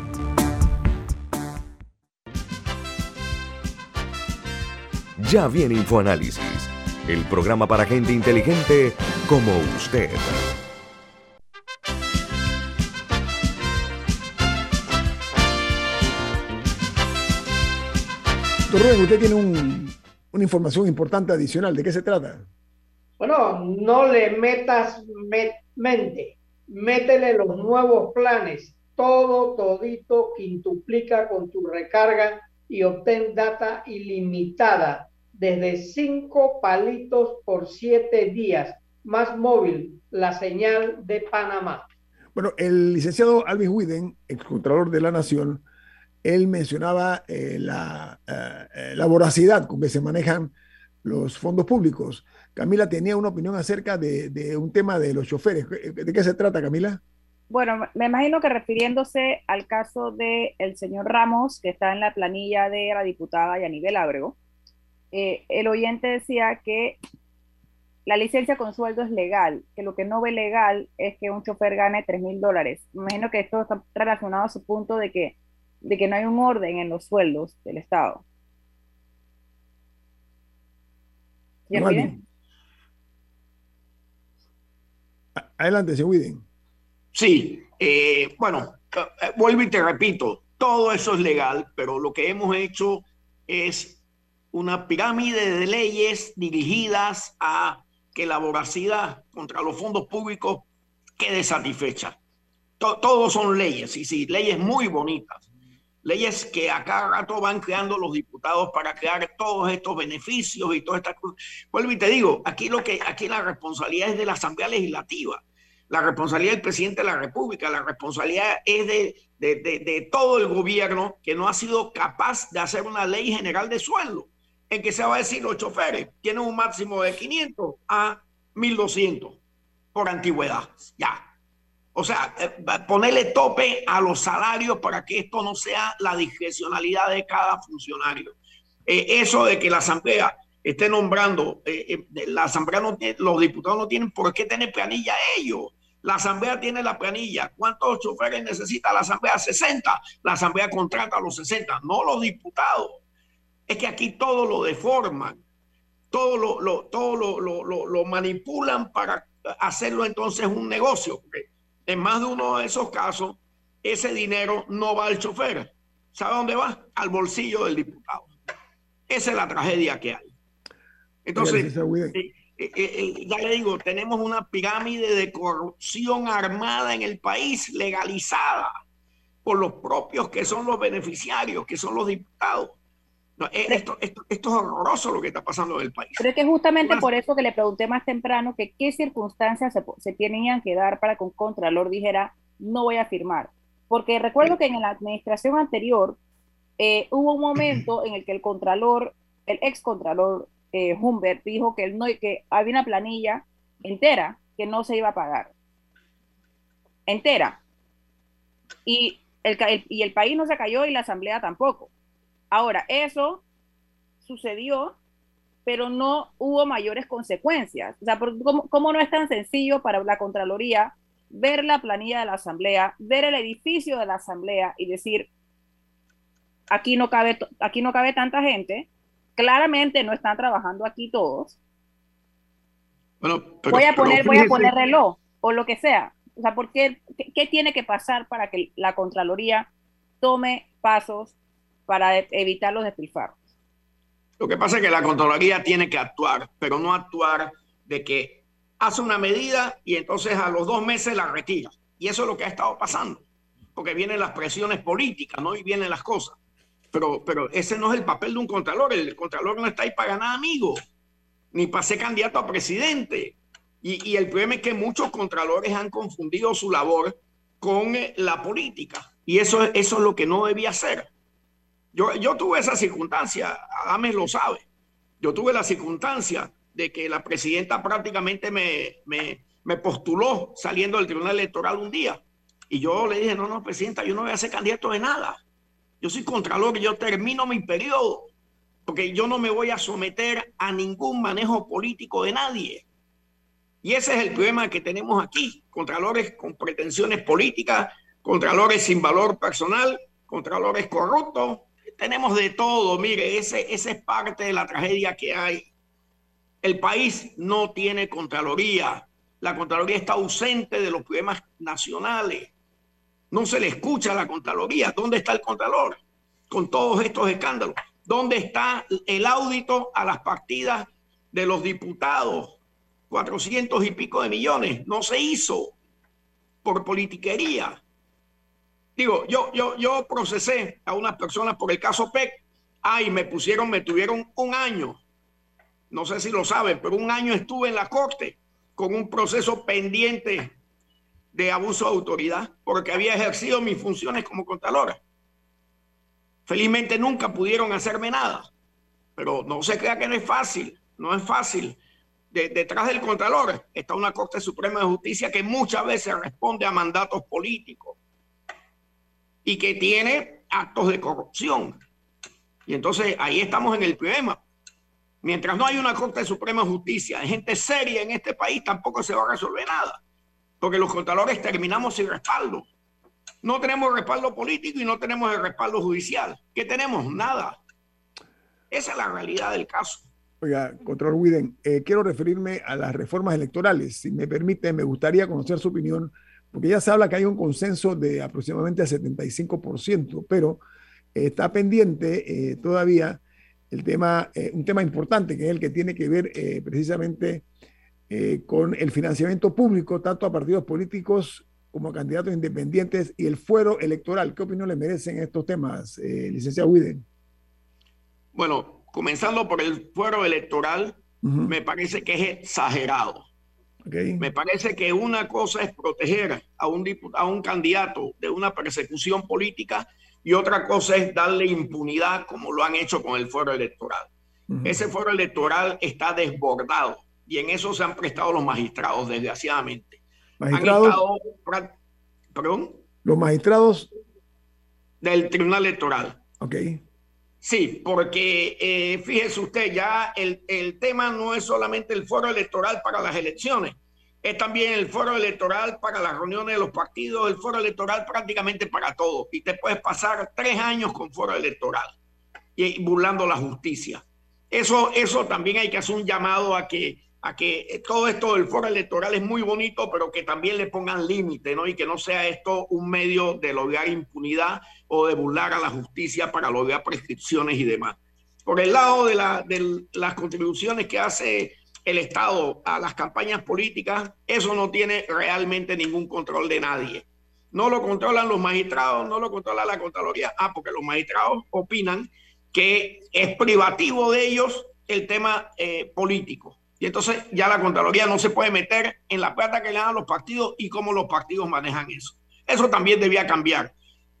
Ya viene InfoAnálisis, el programa para gente inteligente como usted. Doctor Rubén, usted tiene una información importante adicional. ¿De qué se trata? Bueno, no le metas mente, métele los nuevos planes, todo, todito, quintuplica con tu recarga y obtén data ilimitada desde cinco palitos por siete días, más móvil, la señal de Panamá. Bueno, el licenciado Alvin Widen, excontralor de la Nación, él mencionaba eh, la, eh, eh, la, voracidad con que se manejan los fondos públicos. Camila tenía una opinión acerca de, un tema de los choferes. ¿De qué se trata, Camila? Bueno, me imagino que refiriéndose al caso del el señor Ramos, que está en la planilla de la diputada Yanibel Ábrego, el oyente decía que la licencia con sueldo es legal, que lo que no ve legal es que un chofer gane 3 mil dólares. Me imagino que esto está relacionado a su punto de que de que no hay un orden en los sueldos del Estado. Adelante, señor Widen. Sí, eh, bueno, eh, vuelvo y te repito, todo eso es legal, pero lo que hemos hecho es una pirámide de leyes dirigidas a que la voracidad contra los fondos públicos quede satisfecha. todos son leyes, y sí, leyes muy bonitas, leyes que a cada rato van creando los diputados para crear todos estos beneficios y todas estas cosas. Vuelvo y te digo, aquí lo que aquí la responsabilidad es de la Asamblea Legislativa, la responsabilidad del presidente de la República, la responsabilidad es de, de, de, todo el gobierno que no ha sido capaz de hacer una ley general de sueldo en que se va a decir los choferes tienen un máximo de 500 a 1200 por antigüedad. Ya, o sea, eh, ponerle tope a los salarios para que esto no sea la discrecionalidad de cada funcionario. Eh, eso de que la Asamblea esté nombrando, eh, la Asamblea no los diputados no tienen por qué tener planilla ellos. La Asamblea tiene la planilla. ¿Cuántos choferes necesita la Asamblea? 60. La Asamblea contrata a los 60, no los diputados. Es que aquí todo lo deforman, todo lo, todo lo, manipulan para hacerlo entonces un negocio en más de uno de esos casos, ese dinero no va al chofer. ¿Sabe dónde va? Al bolsillo del diputado. Esa es la tragedia que hay. Entonces, eh, eh, eh, ya le digo, tenemos una pirámide de corrupción armada en el país, legalizada por los propios que son los beneficiarios, que son los diputados. Esto, esto, esto, es horroroso lo que está pasando en el país. Pero es que justamente por eso que le pregunté más temprano que qué circunstancias se, se tenían que dar para que un contralor dijera no voy a firmar. Porque recuerdo que en la administración anterior eh, hubo un momento en el que el contralor, el ex contralor eh, Humbert, dijo que, él no, que había una planilla entera que no se iba a pagar. Entera. Y el, y el país no se cayó y la asamblea tampoco. Ahora, eso sucedió, pero no hubo mayores consecuencias. O sea, ¿cómo, no es tan sencillo para la Contraloría ver la planilla de la Asamblea, ver el edificio de la Asamblea y decir, aquí no cabe, aquí no cabe tanta gente, claramente no están trabajando aquí todos. voy a poner, voy a poner reloj o lo que sea. O sea, ¿por qué, qué, tiene que pasar para que la Contraloría tome pasos para evitar los despilfarros? Lo que pasa es que la Contraloría tiene que actuar, pero no actuar de que hace una medida y entonces a los dos meses la retira. Y eso es lo que ha estado pasando, porque vienen las presiones políticas, ¿no? Y vienen las cosas. Pero, pero ese no es el papel de un contralor. El contralor no está ahí para ganar amigos, ni para ser candidato a presidente. Y, el problema es que muchos contralores han confundido su labor con eh, la política. Y eso, eso es lo que no debía ser. Yo, yo tuve esa circunstancia, Adames lo sabe. Yo tuve la circunstancia de que la presidenta prácticamente me, me, me postuló saliendo del Tribunal Electoral un día. Y yo le dije, no, no, presidenta, yo no voy a ser candidato de nada. Yo soy contralor, yo termino mi periodo, porque yo no me voy a someter a ningún manejo político de nadie. Y ese es el problema que tenemos aquí, contralores con pretensiones políticas, contralores sin valor personal, contralores corruptos. Tenemos de todo. Mire, ese, esa es parte de la tragedia que hay. El país no tiene Contraloría. La Contraloría está ausente de los problemas nacionales. No se le escucha la Contraloría. ¿Dónde está el Contralor? Con todos estos escándalos. ¿Dónde está el audito a las partidas de los diputados? 400 y pico de millones. No se hizo por politiquería. Digo, yo, yo, yo procesé a unas personas por el caso PEC. Ay, me pusieron, me tuvieron un año. No sé si lo saben, pero un año estuve en la corte con un proceso pendiente de abuso de autoridad porque había ejercido mis funciones como contadora. Felizmente nunca pudieron hacerme nada, pero no se crea que no es fácil, no es fácil. detrás del Contralor está una Corte Suprema de Justicia que muchas veces responde a mandatos políticos y que tiene actos de corrupción. Y entonces ahí estamos en el problema. Mientras no hay una Corte Suprema de Justicia, de gente seria en este país, tampoco se va a resolver nada. Porque los contadores terminamos sin respaldo. No tenemos respaldo político y no tenemos el respaldo judicial. ¿Qué tenemos? Nada. Esa es la realidad del caso. Oiga, Control Widen, eh, quiero referirme a las reformas electorales. Si me permite, me gustaría conocer su opinión porque ya se habla que hay un consenso de aproximadamente el 75%, pero eh, está pendiente eh, todavía el tema, eh, un tema importante que es el que tiene que ver precisamente con el financiamiento público, tanto a partidos políticos como a candidatos independientes y el fuero electoral. ¿Qué opinión le merecen estos temas, licenciado Widen? Bueno, comenzando por el fuero electoral, me parece que es exagerado. Me parece que una cosa es proteger a un, a un candidato de una persecución política y otra cosa es darle impunidad como lo han hecho con el foro electoral. Ese foro electoral está desbordado y en eso se han prestado los magistrados, desgraciadamente. ¿Magistrados? ¿Perdón? Los magistrados del Tribunal Electoral. Ok. Sí, porque eh, fíjese usted, ya el, el, tema no es solamente el foro electoral para las elecciones, es también el foro electoral para las reuniones de los partidos, el foro electoral prácticamente para todo. Y te puedes pasar tres años con foro electoral y burlando la justicia. Eso, eso también hay que hacer un llamado a que a que todo esto del foro electoral es muy bonito, pero que también le pongan límite, ¿no? Y que no sea esto un medio de lograr impunidad o de burlar a la justicia para lograr prescripciones y demás. Por el lado de, la, de las contribuciones que hace el Estado a las campañas políticas, eso no tiene realmente ningún control de nadie. No lo controlan los magistrados, no lo controla la Contraloría. Ah, porque los magistrados opinan que es privativo de ellos el tema eh, político. Y entonces ya la Contraloría no se puede meter en la plata que le dan los partidos y cómo los partidos manejan eso. Eso también debía cambiar.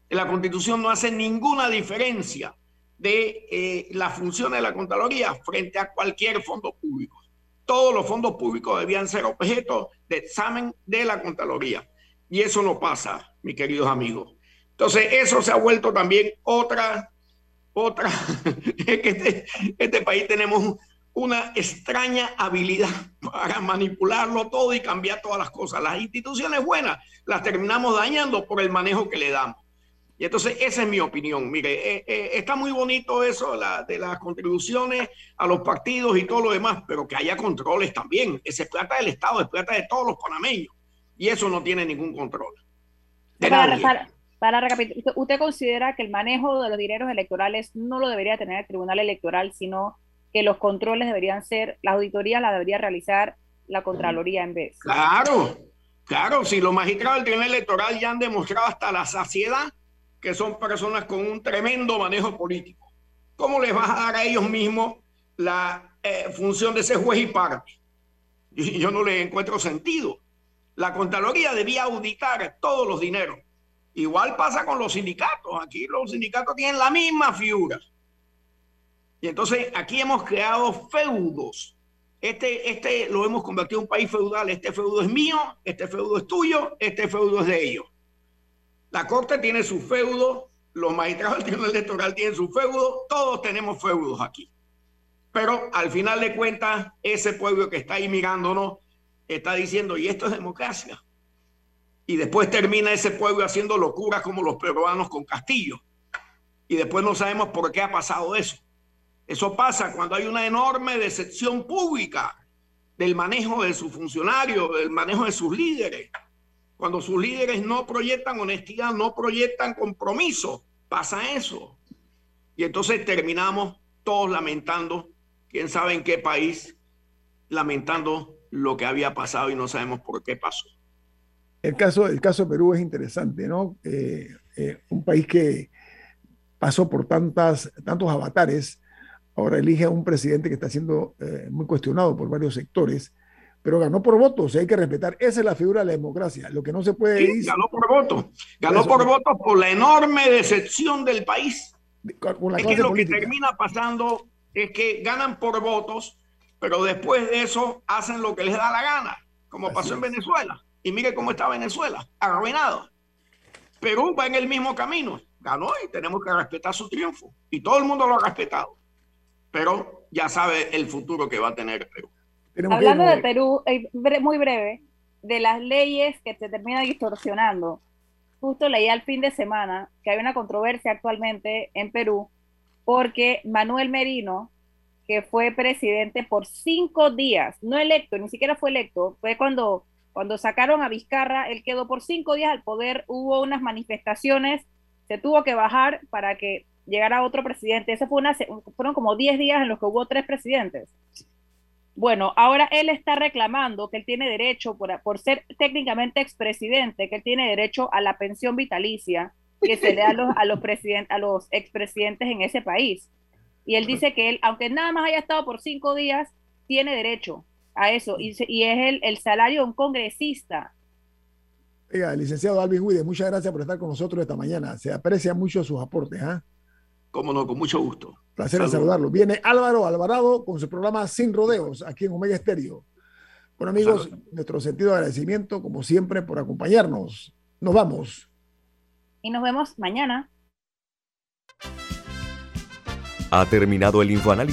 La Constitución no hace ninguna diferencia de eh, la función de la Contraloría frente a cualquier fondo público. Todos los fondos públicos debían ser objeto de examen de la Contraloría. Y eso no pasa, mis queridos amigos. Entonces, eso se ha vuelto también otra, otra, [LAUGHS] es que este, este país tenemos una extraña habilidad [LAUGHS] para manipularlo todo y cambiar todas las cosas. Las instituciones buenas las terminamos dañando por el manejo que le damos. Y entonces esa es mi opinión. Mire, eh, eh, está muy bonito eso de las contribuciones a los partidos y todo lo demás, pero que haya controles también. Ese es plata del Estado, es plata de todos los panameños. Y eso no tiene ningún control. Para, para, recapitular, ¿usted considera que el manejo de los dineros electorales no lo debería tener el Tribunal Electoral, sino que los controles deberían ser, la auditoría la debería realizar la Contraloría en vez. Claro, claro, si los magistrados del Tribunal Electoral ya han demostrado hasta la saciedad que son personas con un tremendo manejo político, ¿cómo les vas a dar a ellos mismos la eh, función de ser juez y parte? Yo, yo no le encuentro sentido. La Contraloría debía auditar todos los dineros. Igual pasa con los sindicatos. Aquí los sindicatos tienen la misma figura y entonces aquí hemos creado feudos. Este, este lo hemos convertido en un país feudal. Este feudo es mío, este feudo es tuyo, este feudo es de ellos. La Corte tiene su feudo, los magistrados [LAUGHS] del Tribunal Electoral tienen su feudo, todos tenemos feudos aquí. Pero al final de cuentas, ese pueblo que está ahí mirándonos está diciendo, y esto es democracia. Y después termina ese pueblo haciendo locuras como los peruanos con Castillo y después no sabemos por qué ha pasado eso. Eso pasa cuando hay una enorme decepción pública del manejo de sus funcionarios, del manejo de sus líderes. Cuando sus líderes no proyectan honestidad, no proyectan compromiso, pasa eso. Y entonces terminamos todos lamentando, quién sabe en qué país, lamentando lo que había pasado y no sabemos por qué pasó. El caso, caso de Perú es interesante, ¿no? Eh, eh, un país que pasó por tantas, tantos avatares, ahora elige a un presidente que está siendo eh, muy cuestionado por varios sectores, pero ganó por votos, hay que respetar. Esa es la figura de la democracia. Lo que no se puede sí, Ganó por votos. Ganó por votos por la enorme decepción del país. es que lo que termina pasando es que ganan por votos, pero después de eso hacen lo que les da la gana, como pasó en Venezuela. Y mire cómo está Venezuela, arruinado. Perú va en el mismo camino, ganó y tenemos que respetar su triunfo. Y todo el mundo lo ha respetado. Pero ya sabe el futuro que va a tener Perú. Hablando de Perú, eh, muy breve, de las leyes que se terminan distorsionando. Justo leí al fin de semana que hay una controversia actualmente en Perú porque Manuel Merino, que fue presidente por cinco días, no electo, ni siquiera fue electo, fue cuando cuando sacaron a Vizcarra, él quedó por cinco días al poder, hubo unas manifestaciones, se tuvo que bajar para que llegara otro presidente. Ese fue una, fueron como diez días en los que hubo tres presidentes. Bueno, ahora él está reclamando que él tiene derecho, por, por ser técnicamente expresidente, que él tiene derecho a la pensión vitalicia que se le da a los, a los, a los expresidentes en ese país. Y él dice que él, aunque nada más haya estado por cinco días, tiene derecho a eso, y, y es el, el, salario de un congresista. Oiga, licenciado Alvin Huide, muchas gracias por estar con nosotros esta mañana. Se aprecia mucho sus aportes. ¿ah? Cómo no, con mucho gusto. Placer en saludarlo. Viene Álvaro Alvarado con su programa Sin Rodeos, aquí en Omega Estéreo. Bueno, amigos, nuestro sentido de agradecimiento, como siempre, por acompañarnos. Nos vamos. Y nos vemos mañana. Ha terminado el infoanálisis